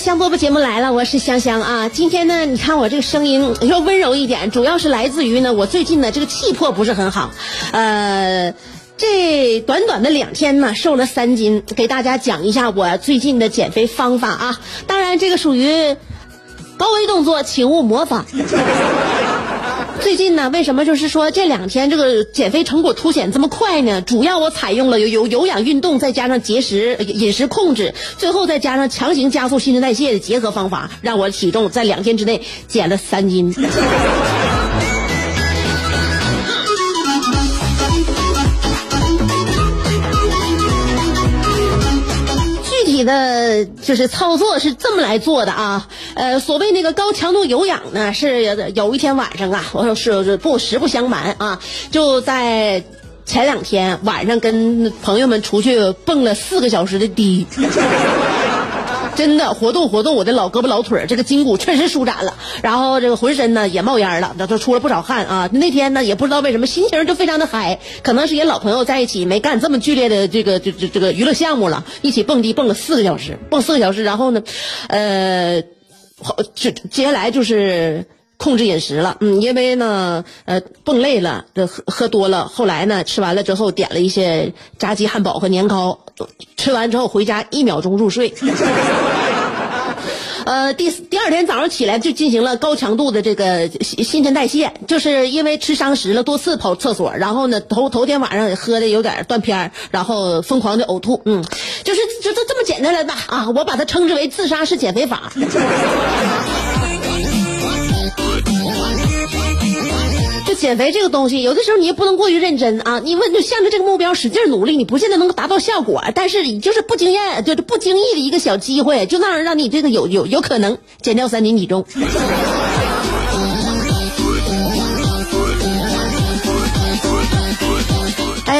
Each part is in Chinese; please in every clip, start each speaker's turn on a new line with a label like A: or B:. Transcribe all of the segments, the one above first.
A: 香饽饽节目来了，我是香香啊。今天呢，你看我这个声音要温柔一点，主要是来自于呢，我最近呢这个气魄不是很好，呃，这短短的两天呢瘦了三斤，给大家讲一下我最近的减肥方法啊。当然这个属于高危动作，请勿模仿。最近呢，为什么就是说这两天这个减肥成果凸显这么快呢？主要我采用了有有有氧运动，再加上节食、饮食控制，最后再加上强行加速新陈代谢的结合方法，让我体重在两天之内减了三斤。具体的就是操作是这么来做的啊，呃，所谓那个高强度有氧呢，是有一天晚上啊，我说是不实不相瞒啊，就在前两天晚上跟朋友们出去蹦了四个小时的迪。真的活动活动我的老胳膊老腿儿，这个筋骨确实舒展了，然后这个浑身呢也冒烟了，这都出了不少汗啊。那天呢也不知道为什么心情就非常的嗨，可能是也老朋友在一起没干这么剧烈的这个这这这个娱乐项目了，一起蹦迪蹦了四个小时，蹦四个小时，然后呢，呃，这接下来就是。控制饮食了，嗯，因为呢，呃，蹦累了，喝喝多了，后来呢，吃完了之后点了一些炸鸡汉堡和年糕，吃完之后回家一秒钟入睡。呃，第第二天早上起来就进行了高强度的这个新新陈代谢，就是因为吃伤食了，多次跑厕所，然后呢头头天晚上也喝的有点断片，然后疯狂的呕吐，嗯，就是就这这么简单了吧啊，我把它称之为自杀式减肥法。减肥这个东西，有的时候你也不能过于认真啊。你问就向着这个目标使劲努力，你不见得能达到效果，但是你就是不经验，就是不经意的一个小机会，就那样让你这个有有有可能减掉三斤体重。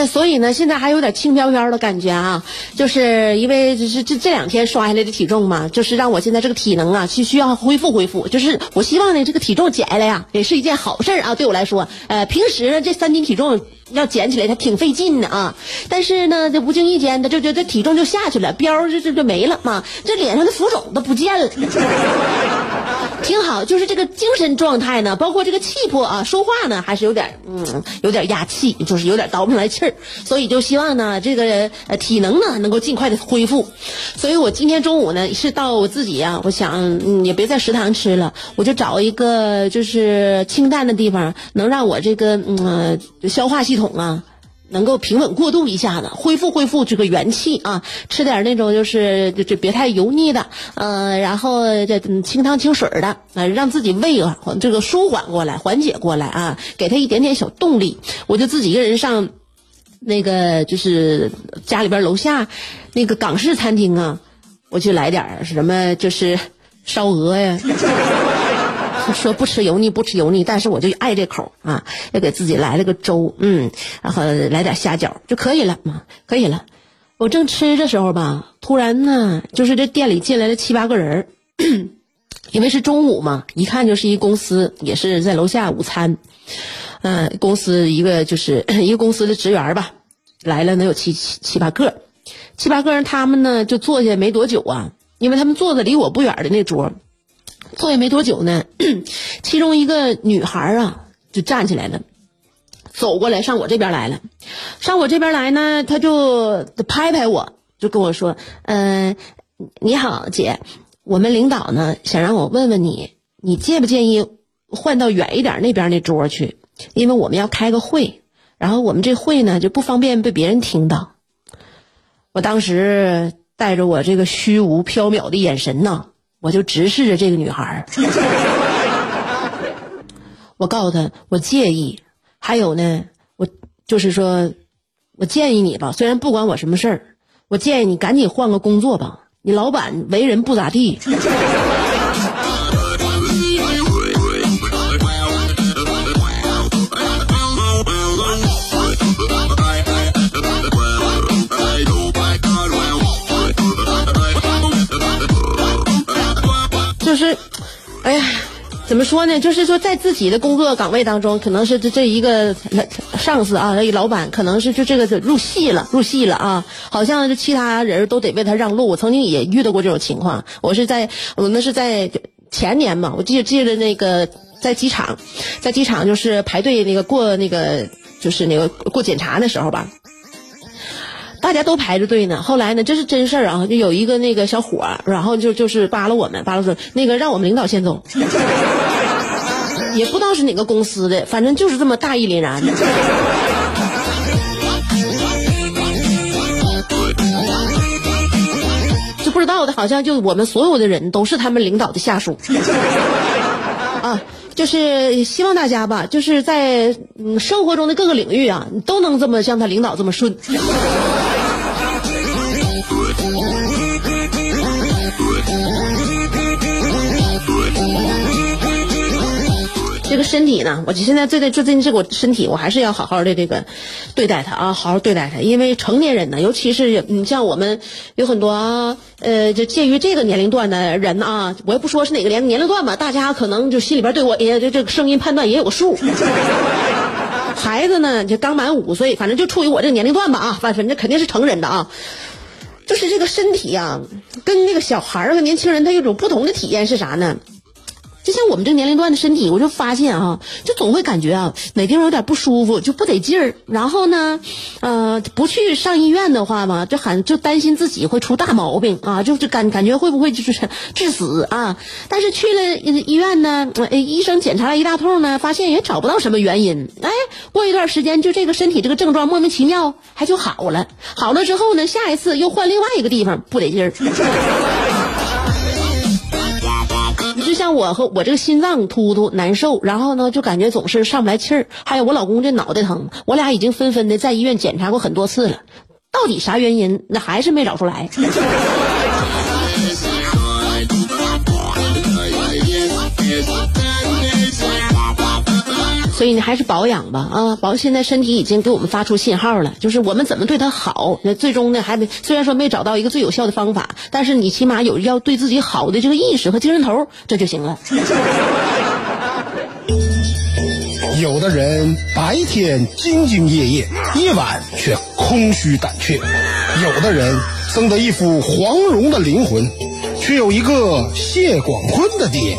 A: 所以呢，现在还有点轻飘飘的感觉啊，就是因为就是这这两天刷下来的体重嘛，就是让我现在这个体能啊，需需要恢复恢复。就是我希望呢，这个体重减下来呀，也是一件好事啊，对我来说，呃，平时这三斤体重要捡起来，它挺费劲的啊。但是呢，这不经意间的，就就这体重就下去了，标就就就没了嘛，这脸上的浮肿都不见了。挺好，就是这个精神状态呢，包括这个气魄啊，说话呢还是有点嗯，有点压气，就是有点倒不上来气儿，所以就希望呢，这个呃体能呢能够尽快的恢复。所以我今天中午呢是到我自己呀、我想嗯也别在食堂吃了，我就找一个就是清淡的地方，能让我这个嗯、消化系统啊。能够平稳过渡一下子，恢复恢复这个元气啊，吃点那种就是就就别太油腻的，呃，然后这清汤清水的，呃，让自己胃啊这个舒缓过来，缓解过来啊，给他一点点小动力。我就自己一个人上那个就是家里边楼下那个港式餐厅啊，我去来点什么就是烧鹅呀。说不吃油腻，不吃油腻，但是我就爱这口啊，又给自己来了个粥，嗯，然后来点虾饺就可以了嘛，可以了。我正吃的时候吧，突然呢，就是这店里进来了七八个人 因为是中午嘛，一看就是一公司，也是在楼下午餐，嗯、公司一个就是 一个公司的职员吧，来了能有七七七八个，七八个人，他们呢就坐下没多久啊，因为他们坐的离我不远的那桌。坐下没多久呢，其中一个女孩啊就站起来了，走过来上我这边来了，上我这边来呢，她就拍拍我，就跟我说：“嗯、你好，姐，我们领导呢想让我问问你，你介不介意换到远一点那边那桌去？因为我们要开个会，然后我们这会呢就不方便被别人听到。”我当时带着我这个虚无缥缈的眼神呐，我就直视着这个女孩儿。我告诉她，我介意。还有呢，我就是说，我建议你吧，虽然不管我什么事儿，我建议你赶紧换个工作吧。你老板为人不咋地。是哎呀，怎么说呢？就是说，在自己的工作岗位当中，可能是这这一个上司啊，这一老板，可能是就这个就入戏了，入戏了啊，好像就其他人都得为他让路。我曾经也遇到过这种情况，我是在我那是在前年嘛，我记记得那个在机场，在机场就是排队那个过那个就是那个过检查的时候吧。大家都排着队呢。后来呢，这是真事儿啊，就有一个那个小伙儿，然后就就是扒拉我们，扒拉说那个让我们领导先走，也不知道是哪个公司的，反正就是这么大义凛然。就不知道的，好像就我们所有的人都是他们领导的下属 啊。就是希望大家吧，就是在嗯生活中的各个领域啊，都能这么像他领导这么顺。这个身体呢，我就现在最最最近这个身体，我还是要好好的这个对待它啊，好好对待它。因为成年人呢，尤其是你像我们有很多呃，就介于这个年龄段的人啊，我也不说是哪个年年龄段吧，大家可能就心里边对我也这这个声音判断也有个数。孩子呢，就刚满五岁，反正就处于我这个年龄段吧啊，反反正肯定是成人的啊。就是这个身体啊，跟那个小孩儿和年轻人他有种不同的体验是啥呢？就像我们这个年龄段的身体，我就发现啊，就总会感觉啊哪地方有点不舒服，就不得劲儿。然后呢，呃，不去上医院的话嘛，就很就担心自己会出大毛病啊，就就感感觉会不会就是致死啊？但是去了医院呢，医生检查了一大通呢，发现也找不到什么原因。哎，过一段时间，就这个身体这个症状莫名其妙还就好了。好了之后呢，下一次又换另外一个地方不得劲儿。我和我这个心脏突突难受，然后呢就感觉总是上不来气儿，还有我老公这脑袋疼，我俩已经纷纷的在医院检查过很多次了，到底啥原因？那还是没找出来。所以呢，还是保养吧啊！保现在身体已经给我们发出信号了，就是我们怎么对它好。那最终呢，还没虽然说没找到一个最有效的方法，但是你起码有要对自己好的这个意识和精神头，这就行了。
B: 有的人白天兢兢业业，夜晚却空虚胆怯；有的人生得一副黄蓉的灵魂，却有一个谢广坤的爹；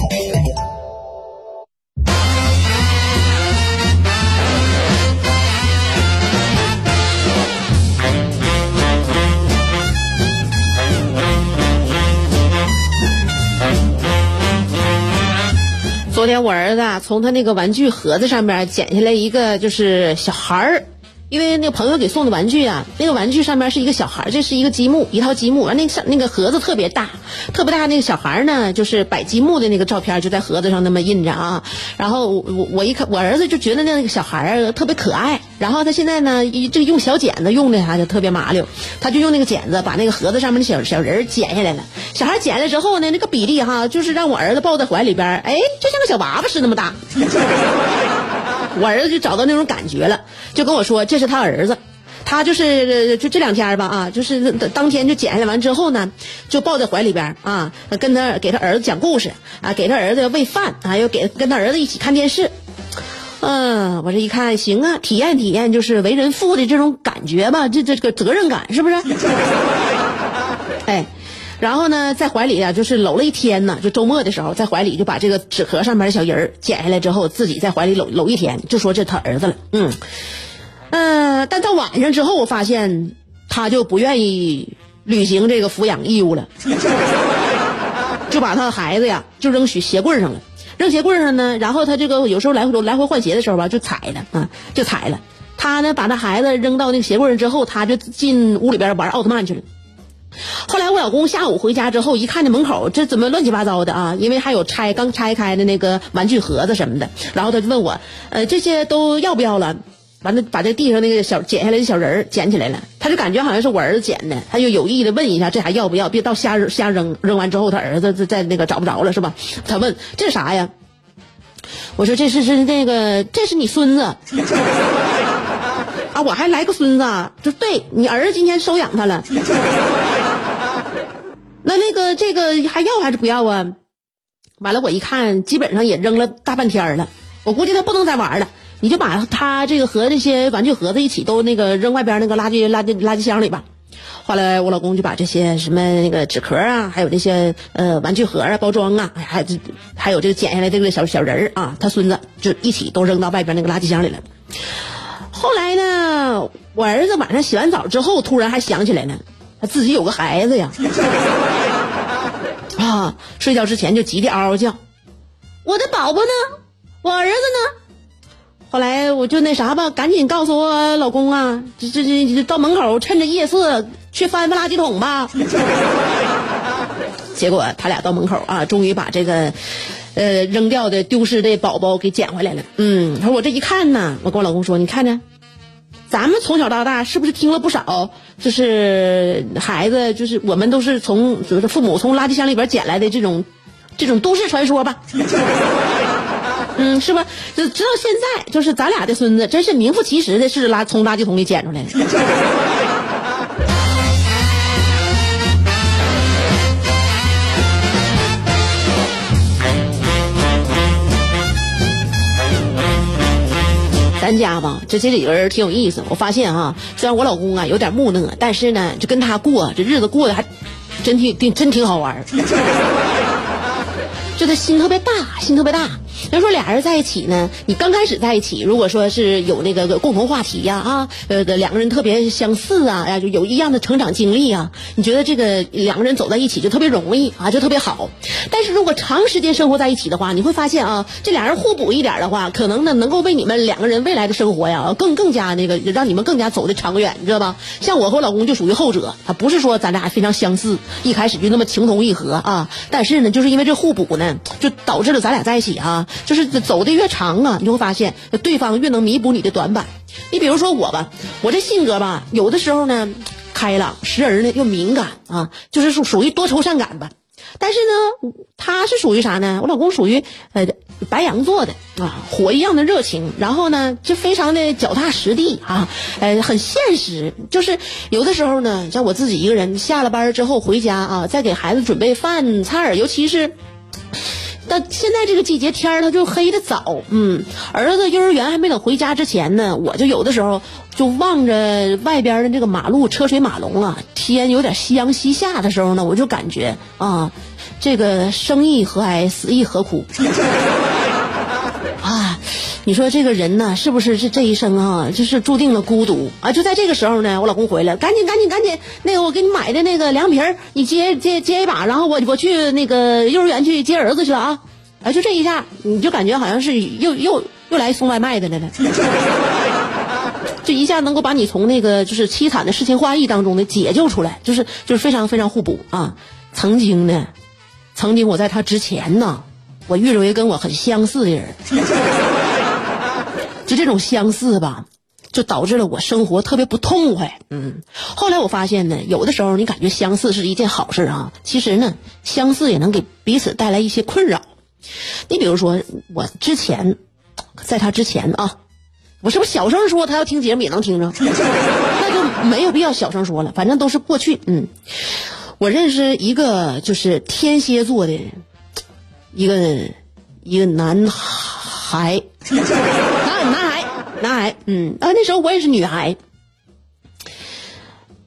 A: 天我儿子，从他那个玩具盒子上面捡下来一个，就是小孩儿。因为那个朋友给送的玩具啊，那个玩具上面是一个小孩，这是一个积木，一套积木，完那上那个盒子特别大，特别大。那个小孩呢，就是摆积木的那个照片就在盒子上那么印着啊。然后我我一看，我儿子就觉得那个小孩特别可爱。然后他现在呢，一这个用小剪子用的啥就特别麻溜，他就用那个剪子把那个盒子上面的小小人剪下来了。小孩剪下来之后呢，那个比例哈，就是让我儿子抱在怀里边，哎，就像个小娃娃似的那么大。我儿子就找到那种感觉了，就跟我说这是他儿子，他就是就这两天吧啊，就是当天就剪下来完之后呢，就抱在怀里边啊，跟他给他儿子讲故事啊，给他儿子喂饭啊，又给跟他儿子一起看电视。嗯，我这一看行啊，体验体验就是为人父的这种感觉吧，这这个责任感是不是？哎，然后呢，在怀里啊，就是搂了一天呢，就周末的时候，在怀里就把这个纸壳上面的小人儿剪下来之后，自己在怀里搂搂一天，就说这他儿子了。嗯，嗯，但到晚上之后，我发现他就不愿意履行这个抚养义务了，就把他的孩子呀就扔鞋鞋柜上了。扔鞋柜上呢，然后他这个有时候来回来回换鞋的时候吧，就踩了啊，就踩了。他呢，把那孩子扔到那个鞋柜上之后，他就进屋里边玩奥特曼去了。后来我老公下午回家之后，一看这门口这怎么乱七八糟的啊？因为还有拆刚拆开的那个玩具盒子什么的。然后他就问我，呃，这些都要不要了？完了，把这地上那个小剪下来的小人儿捡起来了。他就感觉好像是我儿子捡的，他就有意的问一下，这还要不要？别到瞎瞎扔，扔完之后他儿子在在那个找不着了是吧？他问这是啥呀？我说这是是那个这是你孙子啊！我还来个孙子，就对你儿子今天收养他了。那那个这个还要还是不要啊？完了我一看，基本上也扔了大半天了，我估计他不能再玩了。你就把他这个和这些玩具盒子一起都那个扔外边那个垃圾垃圾垃圾箱里吧。后来我老公就把这些什么那个纸壳啊，还有这些呃玩具盒啊、包装啊，还还有这个剪下来这个小小人儿啊，他孙子就一起都扔到外边那个垃圾箱里了。后来呢，我儿子晚上洗完澡之后，突然还想起来呢，他自己有个孩子呀，啊，睡觉之前就急得嗷嗷叫，我的宝宝呢？我儿子呢？后来我就那啥吧，赶紧告诉我老公啊，这这这到门口趁着夜色去翻翻垃圾桶吧。结果他俩到门口啊，终于把这个，呃，扔掉的丢失的宝宝给捡回来了。嗯，他说我这一看呢，我跟我老公说，你看着，咱们从小到大是不是听了不少，就是孩子，就是我们都是从就是父母从垃圾箱里边捡来的这种，这种都市传说吧。嗯，是吧？就直到现在，就是咱俩的孙子，真是名副其实的是垃从垃圾桶里捡出来的。家吧，这这几个人挺有意思。我发现哈，虽然我老公啊有点木讷，但是呢，就跟他过这日子过得还真挺挺真挺好玩 就他心特别大，心特别大。要说俩人在一起呢，你刚开始在一起，如果说是有那个共同话题呀，啊，呃，两个人特别相似啊，呀，就有一样的成长经历啊，你觉得这个两个人走在一起就特别容易啊，就特别好。但是如果长时间生活在一起的话，你会发现啊，这俩人互补一点的话，可能呢能够为你们两个人未来的生活呀，更更加那个让你们更加走的长远，你知道吧？像我和我老公就属于后者，他不是说咱俩非常相似，一开始就那么情投意合啊，但是呢，就是因为这互补呢，就导致了咱俩在一起啊。就是走的越长啊，你就会发现对方越能弥补你的短板。你比如说我吧，我这性格吧，有的时候呢开朗，时而呢又敏感啊，就是属属于多愁善感吧。但是呢，他是属于啥呢？我老公属于呃白羊座的啊，火一样的热情，然后呢就非常的脚踏实地啊，呃很现实。就是有的时候呢，像我自己一个人下了班之后回家啊，再给孩子准备饭菜尤其是。但现在这个季节天儿，它就黑的早。嗯，儿子幼儿园还没等回家之前呢，我就有的时候就望着外边的这个马路车水马龙啊，天有点夕阳西下的时候呢，我就感觉啊，这个生亦何哀，死亦何苦！你说这个人呢，是不是这这一生啊，就是注定了孤独啊？就在这个时候呢，我老公回来，赶紧赶紧赶紧，那个我给你买的那个凉皮儿，你接接接一把，然后我我去那个幼儿园去接儿子去了啊！啊，就这一下，你就感觉好像是又又又来送外卖的来了，就一下能够把你从那个就是凄惨的诗情画意当中的解救出来，就是就是非常非常互补啊！曾经呢，曾经我在他之前呢，我遇着一个跟我很相似的人。就这种相似吧，就导致了我生活特别不痛快。嗯，后来我发现呢，有的时候你感觉相似是一件好事啊，其实呢，相似也能给彼此带来一些困扰。你比如说，我之前，在他之前啊，我是不是小声说，他要听节目也能听着？那就没有必要小声说了，反正都是过去。嗯，我认识一个就是天蝎座的一个一个男孩，男孩男孩，嗯啊，那时候我也是女孩。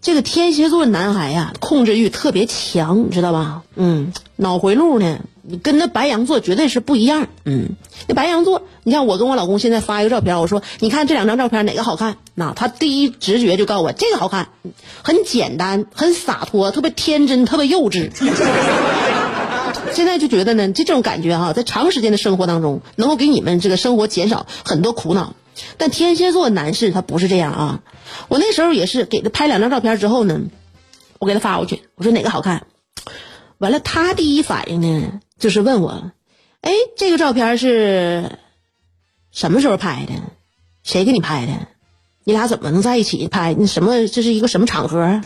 A: 这个天蝎座男孩呀，控制欲特别强，你知道吧？嗯，脑回路呢，跟那白羊座绝对是不一样。嗯，那白羊座，你看我跟我老公现在发一个照片，我说你看这两张照片哪个好看？那他第一直觉就告诉我这个好看，很简单，很洒脱，特别天真，特别幼稚。现在就觉得呢，这这种感觉哈，在长时间的生活当中，能够给你们这个生活减少很多苦恼。但天蝎座男士他不是这样啊！我那时候也是给他拍两张照片之后呢，我给他发过去，我说哪个好看？完了，他第一反应呢就是问我，哎，这个照片是什么时候拍的？谁给你拍的？你俩怎么能在一起拍？那什么，这是一个什么场合？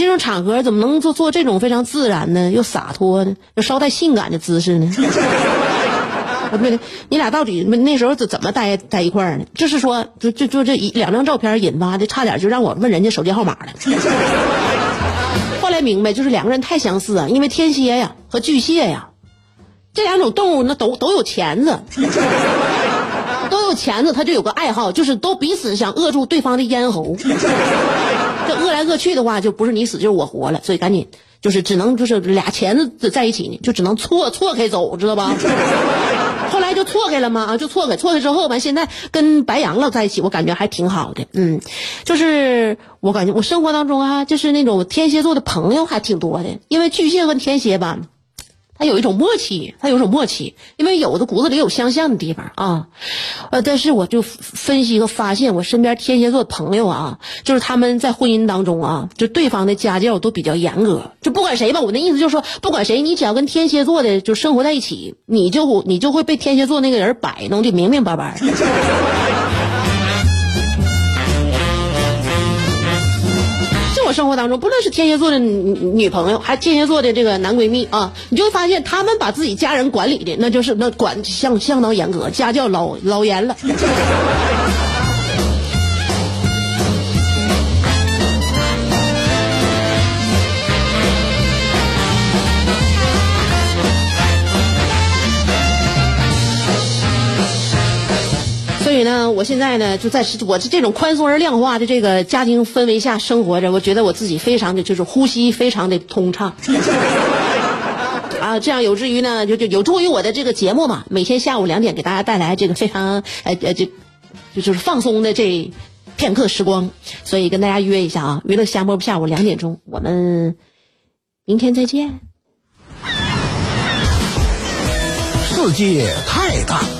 A: 这种场合怎么能做做这种非常自然呢又洒脱呢又稍带性感的姿势呢？不 对，你俩到底那时候怎怎么待在一块儿呢？就是说，就就就这一两张照片引发的，差点就让我问人家手机号码了。后来明白，就是两个人太相似啊，因为天蝎呀和巨蟹呀，这两种动物那都都有钳子，都有钳子，他就有个爱好，就是都彼此想扼住对方的咽喉。这饿来饿去的话，就不是你死就是我活了，所以赶紧就是只能就是俩钳子在一起呢，就只能错错开走，知道吧？后来就错开了嘛？啊，就错开，错开之后吧，现在跟白羊了在一起，我感觉还挺好的。嗯，就是我感觉我生活当中啊，就是那种天蝎座的朋友还挺多的，因为巨蟹和天蝎吧。他有一种默契，他有一种默契，因为有的骨子里有相像的地方啊，呃，但是我就分析和发现，我身边天蝎座的朋友啊，就是他们在婚姻当中啊，就对方的家教都比较严格，就不管谁吧，我那意思就是说，不管谁，你只要跟天蝎座的就生活在一起，你就你就会被天蝎座那个人摆弄的明明白白。生活当中，不论是天蝎座的女朋友，还天蝎座的这个男闺蜜啊，你就发现他们把自己家人管理的那就是那管相相当严格，家教老老严了。以呢，我现在呢就在我这种宽松而量化的这个家庭氛围下生活着，我觉得我自己非常的就是呼吸非常的通畅，啊，这样有助于呢就就有助于我的这个节目嘛，每天下午两点给大家带来这个非常呃呃就就就是放松的这片刻时光，所以跟大家约一下啊，娱乐香饽下午两点钟，我们明天再见。
B: 世界太大。